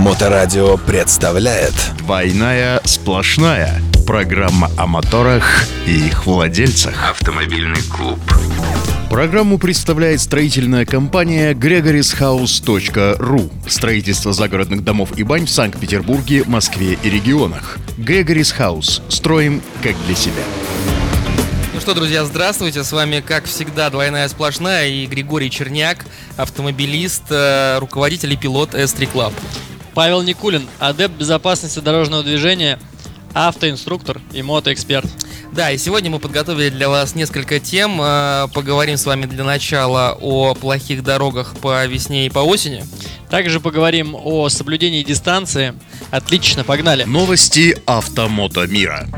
Моторадио представляет «Двойная сплошная» Программа о моторах и их владельцах Автомобильный клуб Программу представляет строительная компания gregorishouse.ru Строительство загородных домов и бань в Санкт-Петербурге, Москве и регионах Gregory's House. Строим как для себя. Ну что, друзья, здравствуйте. С вами, как всегда, двойная сплошная и Григорий Черняк, автомобилист, э, руководитель и пилот S3 Club. Павел Никулин, адепт безопасности дорожного движения, автоинструктор и мотоэксперт. Да, и сегодня мы подготовили для вас несколько тем. Э, Поговорим с вами для начала о плохих дорогах по весне и по осени. Также поговорим о соблюдении дистанции. Отлично, погнали. Новости автомото мира.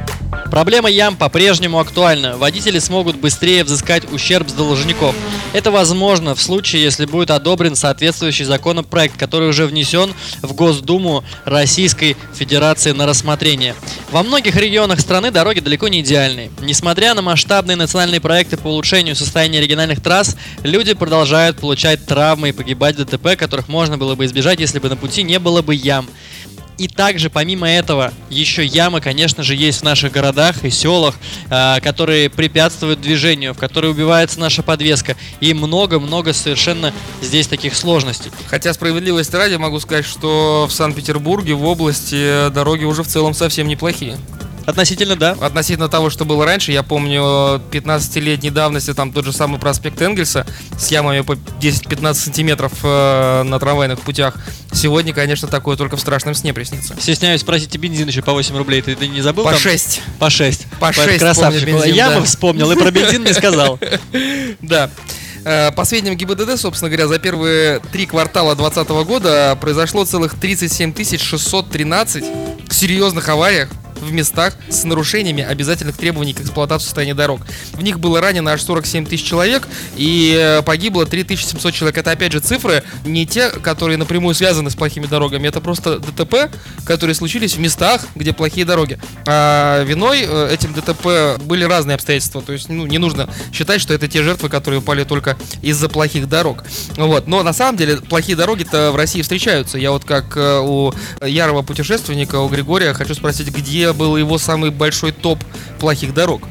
Проблема ям по-прежнему актуальна. Водители смогут быстрее взыскать ущерб с должников. Это возможно в случае, если будет одобрен соответствующий законопроект, который уже внесен в Госдуму Российской Федерации на рассмотрение. Во многих регионах страны дороги далеко не идеальные. Несмотря на масштабные национальные проекты по улучшению состояния региональных трасс, люди продолжают получать травмы и погибать в ДТП, которых можно было бы избежать, если бы на пути не было бы ям. И также, помимо этого, еще ямы, конечно же, есть в наших городах и селах, э, которые препятствуют движению, в которые убивается наша подвеска. И много-много совершенно здесь таких сложностей. Хотя справедливости ради могу сказать, что в Санкт-Петербурге, в области, дороги уже в целом совсем неплохие. Относительно, да. Относительно того, что было раньше, я помню 15-летней давности, там тот же самый проспект Энгельса с ямами по 10-15 сантиметров э, на трамвайных путях. Сегодня, конечно, такое только в страшном сне приснится. Стесняюсь спросить, и бензин еще по 8 рублей. Ты, ты не забыл? По там? 6. По 6. По 6 Красавчик. помню бензин, Ямы да. вспомнил и про бензин не сказал. Да. Э, По сведениям ГИБДД, собственно говоря, за первые три квартала 2020 года произошло целых 37 613 серьезных авариях в местах с нарушениями обязательных требований к эксплуатации состояния дорог. В них было ранено аж 47 тысяч человек и э, погибло 3700 человек. Это опять же цифры, не те, которые напрямую связаны с плохими дорогами. Это просто ДТП, которые случились в местах, где плохие дороги. А виной э, этим ДТП были разные обстоятельства. То есть ну, не нужно считать, что это те жертвы, которые упали только из-за плохих дорог. Вот. Но на самом деле плохие дороги-то в России встречаются. Я вот как э, у ярого путешественника, у Григория, хочу спросить, где был его самый большой топ плохих дорог?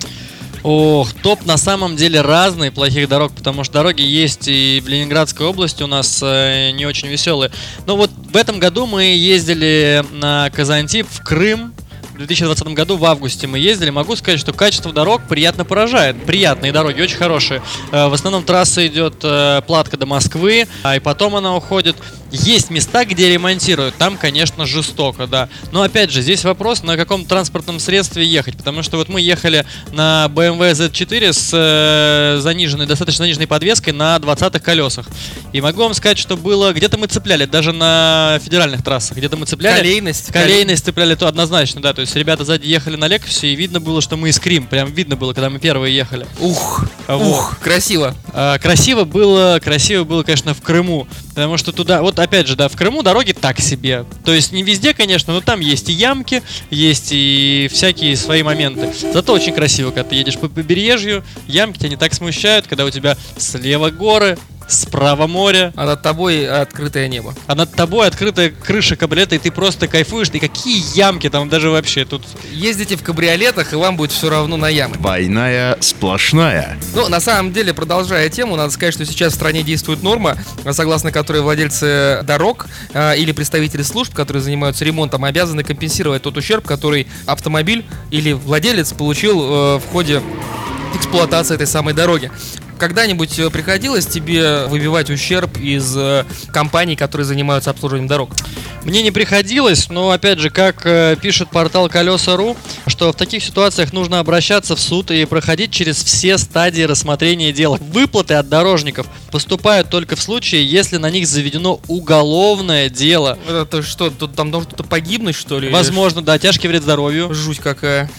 Ох, топ на самом деле разный плохих дорог, потому что дороги есть и в Ленинградской области у нас э, не очень веселые. Но вот в этом году мы ездили на Казантип в Крым. В 2020 году в августе мы ездили. Могу сказать, что качество дорог приятно поражает. Приятные дороги, очень хорошие. Э, В основном трасса идет э, платка до Москвы, а и потом она уходит. Есть места, где ремонтируют. Там, конечно, жестоко, да. Но опять же, здесь вопрос, на каком транспортном средстве ехать. Потому что вот мы ехали на BMW Z4 с э, заниженной, достаточно заниженной подвеской на 20-х колесах. И могу вам сказать, что было... Где-то мы цепляли, даже на федеральных трассах. Где-то мы цепляли... Колейность. Колейность цепляли то однозначно, да. То есть ребята сзади ехали на Лексусе, и видно было, что мы искрим. Прям видно было, когда мы первые ехали. Ух, Вот. ух, красиво. А, Красиво было, красиво было, конечно, в Крыму. Потому что туда, вот опять же, да, в Крыму дороги так себе. То есть не везде, конечно, но там есть и ямки, есть и всякие свои моменты. Зато очень красиво, когда ты едешь по побережью, ямки тебя не так смущают, когда у тебя слева горы, справа море, А над тобой открытое небо. а над тобой открытая крыша кабриолета, и ты просто кайфуешь. И какие ямки там даже вообще тут. Ездите в кабриолетах, и вам будет все равно на ямы. Двойная сплошная. Ну, на самом деле, продолжая тему, надо сказать, что сейчас в стране действует норма, согласно которой владельцы дорог э, или представители служб, которые занимаются ремонтом, обязаны компенсировать тот ущерб, который автомобиль или владелец получил э, в ходе эксплуатации этой самой дороги. Когда-нибудь э, приходилось тебе выбивать ущерб из э, компаний, которые занимаются обслуживанием дорог? Мне не приходилось, но опять же, как э, пишет портал Колеса.ру, что в таких ситуациях нужно обращаться в суд и проходить через все стадии рассмотрения дела. Выплаты от дорожников поступают только в случае, если на них заведено уголовное дело. Это что, тут там должен кто-то погибнуть, что ли? Возможно, да, тяжкий вред здоровью. Жуть какая.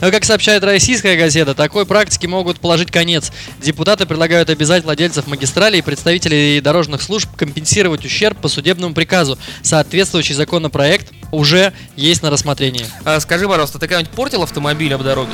Но, как сообщает российская газета, такой практике могут положить конец. Депутаты предлагают обязать владельцев магистралей и представителей дорожных служб компенсировать ущерб по судебному приказу. Соответствующий законопроект уже есть на рассмотрении. А скажи, пожалуйста, ты когда-нибудь портил автомобиль об дороге?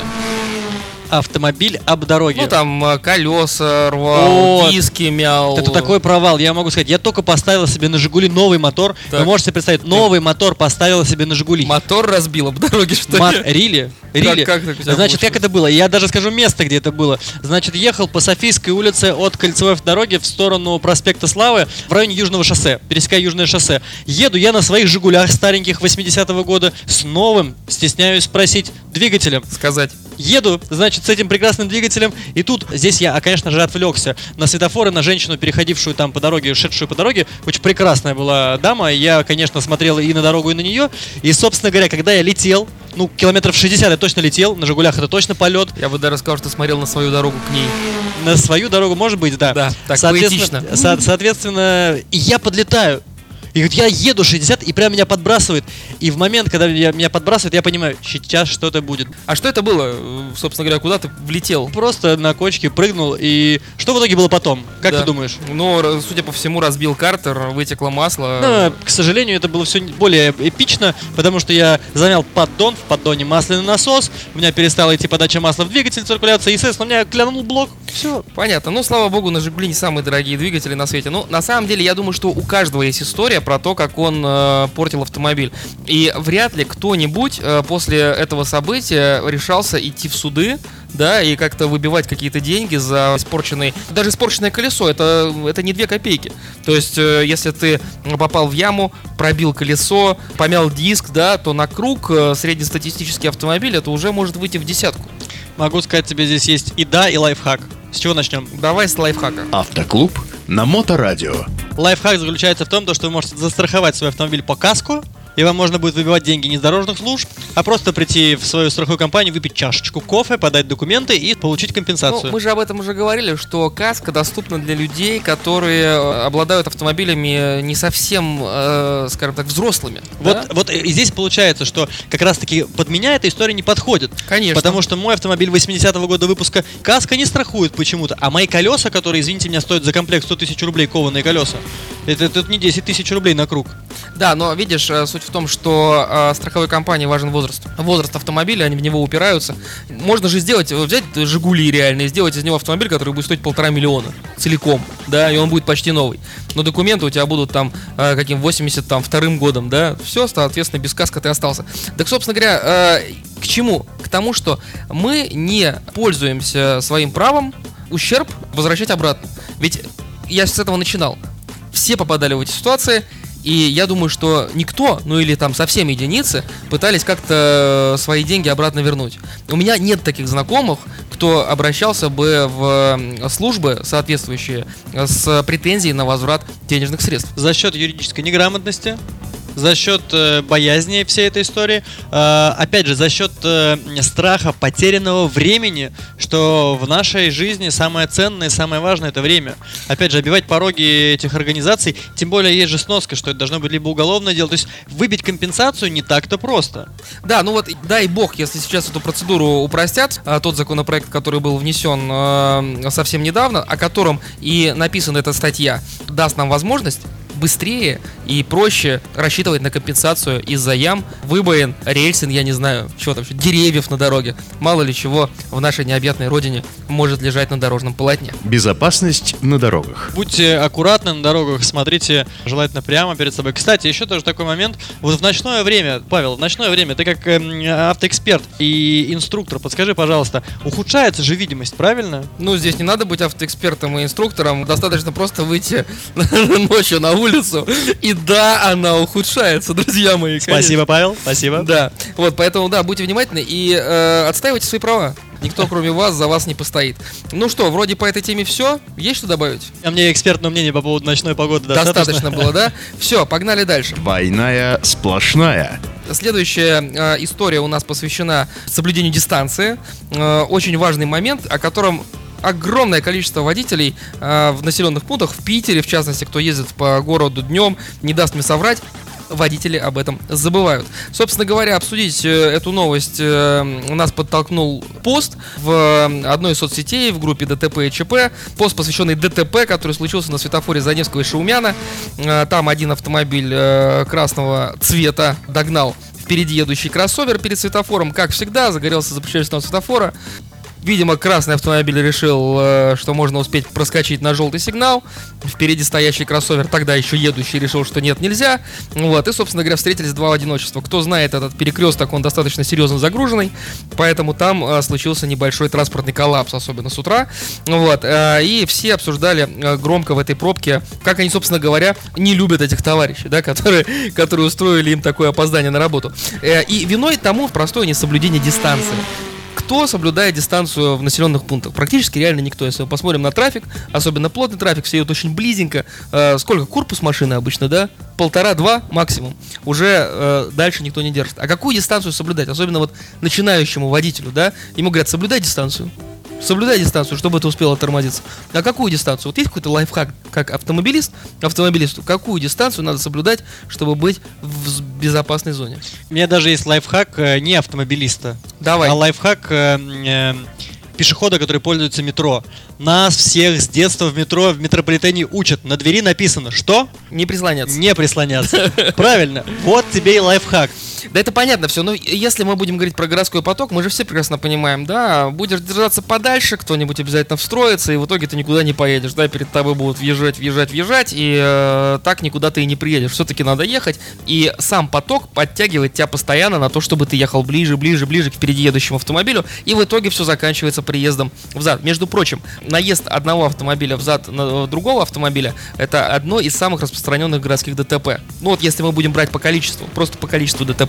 Автомобиль об дороге. Ну там э, колеса рвал, Вот. диски мял. Это такой провал, я могу сказать. Я только поставил себе на Жигули новый мотор. Так. Вы можете представить, новый мотор поставил себе на Жигули. Мотор разбил об дороге, что Мат, ли? Рили? Рили. как тебя Значит, как получилось? это было? Я даже скажу место, где это было. Значит, ехал по Софийской улице от Кольцевой дороги в сторону проспекта Славы в районе Южного шоссе, пересекая Южное шоссе. Еду я на своих Жигулях стареньких 80-го года с новым, стесняюсь спросить, двигателем. Сказать. Еду, значит, с этим прекрасным двигателем, и тут, здесь я, конечно же, отвлекся на светофоры, на женщину, переходившую там по дороге, шедшую по дороге. Очень прекрасная была дама, я, конечно, смотрел и на дорогу, и на нее. И, собственно говоря, когда я летел, ну, километров 60 я точно летел, на «Жигулях» это точно полет, Я бы даже сказал, что смотрел на свою дорогу к ней. на свою дорогу, может быть, да. Да, так соответственно, поэтично. со- соответственно, я подлетаю. И вот я еду 60, и прям меня подбрасывает. И в момент, когда я- меня подбрасывает, я понимаю, сейчас что-то будет. А что это было? Собственно говоря, куда ты влетел? Просто на кочке прыгнул, и что в итоге было потом? Как Да. ты думаешь? Ну, судя по всему, разбил картер, вытекло масло. Ну, к сожалению, это было все более эпично, потому что я занял поддон, в поддоне масляный насос, у меня перестала идти подача масла в двигатель, циркуляция, и, естественно, у меня клянул блок. Все. Понятно. Ну, слава богу, на Жигули не самые дорогие двигатели на свете. Ну, на самом деле, я думаю, что у каждого есть история про то, как он э, портил автомобиль. И вряд ли кто-нибудь э, после этого события решался идти в суды, да, и как-то выбивать какие-то деньги за испорченный... Даже испорченное колесо, это, это не две копейки. То есть, э, если ты попал в яму, пробил колесо, помял диск, да, то на круг э, среднестатистический автомобиль это уже может выйти в десятку. Могу сказать тебе, здесь есть и да, и лайфхак. С чего начнем? Давай с лайфхака. Автоклуб на Моторадио. Лайфхак заключается в том, то, что вы можете застраховать свой автомобиль по каску, и вам можно будет выбивать деньги не с дорожных служб, а просто прийти в свою страховую компанию, выпить чашечку кофе, подать документы и получить компенсацию. Ну, мы же об этом уже говорили, что каска доступна для людей, которые э, обладают автомобилями не совсем, э, скажем так, взрослыми. Вот, да? вот и здесь получается, что как раз-таки под меня эта история не подходит. Конечно. Потому что мой автомобиль 80-го года выпуска каска не страхует почему-то, а мои колеса, которые, извините меня, стоят за комплект 100 тысяч рублей кованые колеса, это, это не 10 тысяч рублей на круг. Да, но видишь, э, суть в том, что э, страховой компании важен возраст. Возраст автомобиля, они в него упираются. Можно же сделать, взять Жигули реально и сделать из него автомобиль, который будет стоить полтора миллиона целиком, да, и он будет почти новый. Но документы у тебя будут там э, каким 80 там вторым годом, да, все, соответственно, без каска ты остался. Так, собственно говоря, к чему? К тому, что мы не пользуемся своим правом ущерб возвращать обратно. Ведь я с этого начинал. Все попадали в эти ситуации, и я думаю, что никто, ну или там совсем единицы, пытались как-то э, свои деньги обратно вернуть. У меня нет таких знакомых, кто обращался бы в службы соответствующие с претензией на возврат денежных средств. За счет юридической неграмотности, за счет э, боязни всей этой истории, э, опять же, за счет э, страха потерянного времени, что в нашей жизни самое ценное самое важное это время. Опять же, обивать пороги этих организаций, тем более есть же сноска, что это должно быть либо уголовное дело, то есть выбить компенсацию не так-то просто. Да, ну вот дай бог, если сейчас эту процедуру упростят, а, тот законопроект, который был внесен э, совсем недавно, о котором и написана эта статья, даст нам возможность быстрее и проще рассчитывать на компенсацию из-за ям, выбоин, рельсин, я не знаю, чего там, деревьев на дороге. Мало ли чего в нашей необъятной родине может лежать на дорожном полотне. Безопасность на дорогах. Будьте аккуратны на дорогах, смотрите желательно прямо перед собой. Кстати, еще тоже такой момент. Вот в ночное время, Павел, в ночное время, ты как эм, автоэксперт и инструктор, подскажи, пожалуйста, ухудшается же видимость, правильно? Ну, здесь не надо быть автоэкспертом и инструктором, достаточно просто выйти ночью на улицу, и да, она ухудшается, друзья мои. конечно. Спасибо, Павел, спасибо. Да, вот, поэтому, да, будьте внимательны и э, отстаивайте свои права. Никто, кроме вас, за вас не постоит. Ну что, вроде по этой теме все. Есть что добавить? А мне экспертное мнение по поводу ночной погоды достаточно. Достаточно было, да? Все, погнали дальше. Двойная сплошная. Следующая э, история у нас посвящена соблюдению дистанции. Э, очень важный момент, о котором огромное количество водителей э, в населенных пунктах, в Питере, в частности, кто ездит по городу днем, не даст мне соврать, водители об этом забывают. Собственно говоря, обсудить э, эту новость э, нас подтолкнул пост в одной из соцсетей в группе ДТП и ЧП. Пост, посвященный ДТП, который случился на светофоре Заневского и Шаумяна. Там один автомобиль красного цвета догнал впереди едущий кроссовер перед светофором. Как всегда, загорелся запрещающий светофора. Видимо, красный автомобиль решил, э, что можно успеть проскочить на желтый сигнал. Впереди стоящий кроссовер, тогда еще едущий, решил, что нет, нельзя. Вот, и, собственно говоря, встретились два в одиночество. Кто знает, этот перекресток, он достаточно серьезно загруженный, поэтому там э, случился небольшой транспортный коллапс, особенно с утра. Вот, э, и все обсуждали громко в этой пробке, как они, собственно говоря, не любят этих товарищей, да, которые, которые устроили им такое опоздание на работу. И виной тому простое несоблюдение дистанции кто соблюдает дистанцию в населенных пунктах? Практически реально никто. Если мы посмотрим на трафик, особенно плотный трафик, все идут очень близенько. Э, сколько? Корпус машины обычно, да? Полтора-два максимум. Уже э, дальше никто не держит. А какую дистанцию соблюдать? Особенно вот начинающему водителю, да? Ему говорят, соблюдай дистанцию. Соблюдай дистанцию, чтобы ты успел тормозиться. А какую дистанцию? Вот есть какой-то лайфхак, как автомобилист, автомобилисту, какую дистанцию надо соблюдать, чтобы быть в безопасной зоне? У меня даже есть лайфхак э, не автомобилиста, Давай. а лайфхак э, э, пешехода, который пользуется метро. Нас всех с детства в метро, в метрополитене учат. На двери написано, что? Не прислоняться. Не прислоняться. Правильно. Вот тебе и лайфхак. Да это понятно все, но если мы будем говорить про городской поток, мы же все прекрасно понимаем, да, будешь держаться подальше, кто-нибудь обязательно встроится, и в итоге ты никуда не поедешь, да, перед тобой будут въезжать, въезжать, въезжать, и э, так никуда ты и не приедешь. Все-таки надо ехать, и сам поток подтягивает тебя постоянно на то, чтобы ты ехал ближе, ближе, ближе к впереди едущему автомобилю, и в итоге все заканчивается приездом взад. Между прочим, наезд одного автомобиля взад на э, другого автомобиля это одно из самых распространенных городских ДТП. Ну вот если мы будем брать по количеству, просто по количеству ДТП.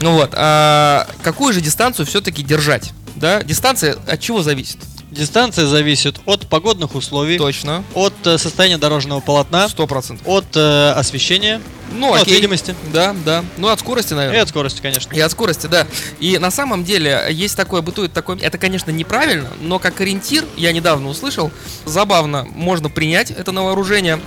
Ну вот, а какую же дистанцию все-таки держать? Да, дистанция от чего зависит? Дистанция зависит от погодных условий, Точно. от э, состояния дорожного полотна, Сто процентов. от э, освещения, Ну, ну, от видимости Да, да. Ну, от скорости, и наверное. от скорости, конечно. И от скорости, да. И на самом деле есть такое, бытует такое, это, конечно, неправильно, но как ориентир, я недавно услышал, забавно, можно принять это на вооружение,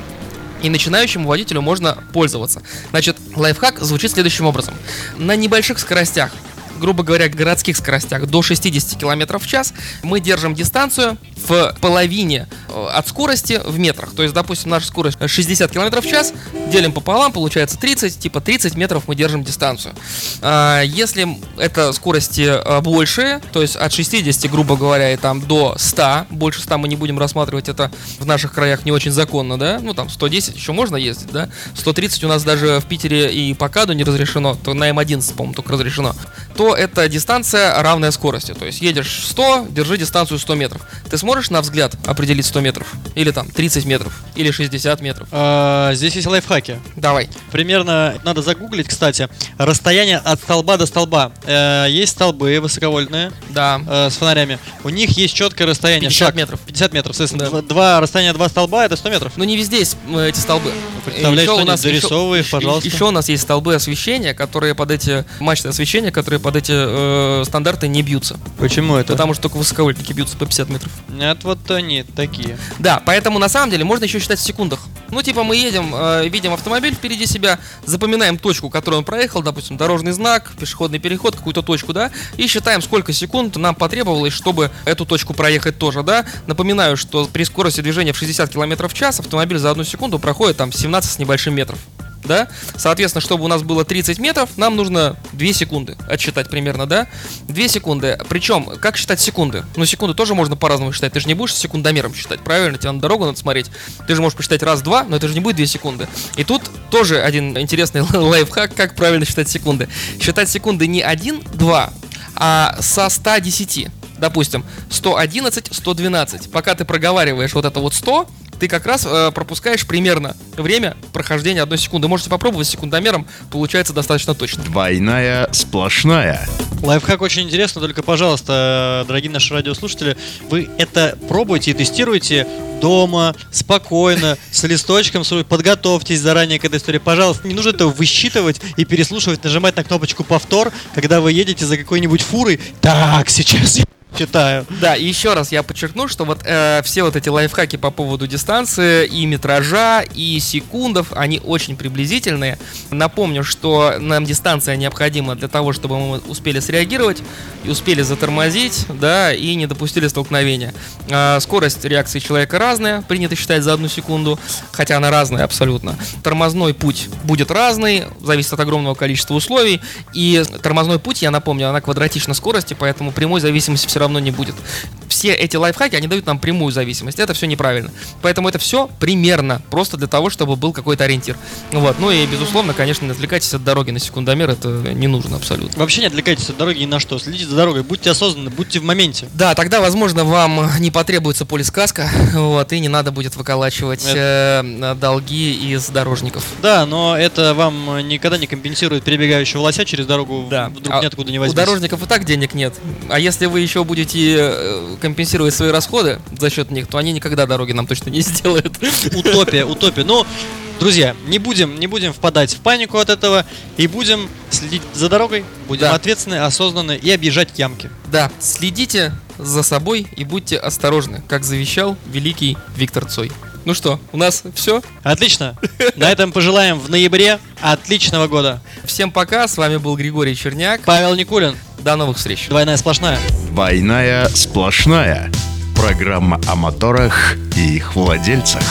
и начинающему водителю можно пользоваться. Значит, лайфхак звучит следующим образом. На небольших скоростях, грубо говоря, городских скоростях до 60 км в час, мы держим дистанцию в половине э, от скорости в метрах. То есть, допустим, наша скорость 60 км в час, делим пополам, получается 30, типа 30 метров мы держим дистанцию. А, Если это скорости э, большие, то есть от 60, грубо говоря, и там до 100, больше 100 мы не будем рассматривать, это в наших краях не очень законно, да, ну там 110 еще можно ездить, да, 130 у нас даже в Питере и по КАДу не разрешено, то на М11, по-моему, только разрешено, то это дистанция равная скорости, то есть едешь 100, держи дистанцию 100 метров. Ты сможешь на взгляд определить 100 метров? Или там 30 метров? Или 60 метров? А, здесь есть лайфхаки. Давай. Примерно надо загуглить, кстати, расстояние от столба до столба. Э, есть столбы высоковольтные Да. э, с фонарями. У них есть четкое расстояние. 50 шаг. метров. 50 метров, соответственно. Да. Два, расстояния два столба это 100 метров. Но не везде есть э, эти столбы. представляешь, Еще у нас еще, пожалуйста. еще у нас есть столбы освещения, которые под эти мачты освещения, которые под эти э, стандарты не бьются. Почему это? Потому что только высоковольтники бьются по 50 метров. Нет, вот они такие. Да, поэтому на самом деле можно еще считать в секундах. Ну, типа мы едем, э, видим автомобиль впереди себя, запоминаем точку, которую он проехал, допустим, дорожный знак, пешеходный переход, какую-то точку, да, и считаем, сколько секунд нам потребовалось, чтобы эту точку проехать тоже, да. Напоминаю, что при скорости движения в 60 км в час автомобиль за одну секунду проходит там 17 с небольшим метров. Да? Соответственно, чтобы у нас было 30 метров, нам нужно 2 секунды отсчитать примерно, да? 2 секунды. Причем, как считать секунды? Ну, секунды тоже можно по-разному считать. Ты же не будешь секундомером считать, правильно? Тебе на дорогу надо смотреть. Ты же можешь посчитать раз-два, но это же не будет 2 секунды. И тут тоже один интересный лайфхак, как правильно считать секунды. Считать секунды не 1-2, а со 110. Допустим, 111, 112. Пока ты проговариваешь вот это вот 100, ты как раз э, пропускаешь примерно время прохождения одной секунды. Можете попробовать с секундомером, получается достаточно точно. Двойная сплошная. Лайфхак очень интересно, только, пожалуйста, дорогие наши радиослушатели, вы это пробуйте и тестируйте дома, спокойно, с листочком, подготовьтесь заранее к этой истории. Пожалуйста, не нужно это высчитывать и переслушивать, нажимать на кнопочку повтор, когда вы едете за какой-нибудь фурой. Так, сейчас я читаю. Да, и еще раз я подчеркну, что вот э, все вот эти лайфхаки по поводу дистанции и метража, и секундов, они очень приблизительные. Напомню, что нам дистанция необходима для того, чтобы мы успели среагировать и успели затормозить, да, и не допустили столкновения. А, скорость реакции человека разная, принято считать за одну секунду, хотя она разная абсолютно. Тормозной путь будет разный, зависит от огромного количества условий, и тормозной путь, я напомню, она квадратична скорости, поэтому прямой зависимости все равно не будет. Все эти лайфхаки, они дают нам прямую зависимость. Это все неправильно. Поэтому это все примерно, просто для того, чтобы был какой-то ориентир. Вот. Ну и, безусловно, конечно, не отвлекайтесь от дороги на секундомер, это не нужно абсолютно. Вообще не отвлекайтесь от дороги ни на что. Следите за дорогой, будьте осознанны, будьте в моменте. Да, тогда, возможно, вам не потребуется полисказка, вот, и не надо будет выколачивать э, долги из дорожников. Да, но это вам никогда не компенсирует перебегающего лося через дорогу, Да. вдруг А ниоткуда не У возьмись. дорожников и так денег нет. А если вы еще будете э, компенсировать свои расходы за счет них, то они никогда дороги нам точно не сделают. Утопия, утопия. Ну, друзья, не будем, не будем впадать в панику от этого и будем следить за дорогой, будем Да. ответственны, осознанны и объезжать ямки. Да, следите за собой и будьте осторожны, как завещал великий Виктор Цой. Ну что, у нас все? Отлично. На этом пожелаем в ноябре отличного года. Всем пока, с вами был Григорий Черняк. Павел Никулин, До новых встреч. двойная сплошная. Двойная сплошная. Программа о моторах и их владельцах.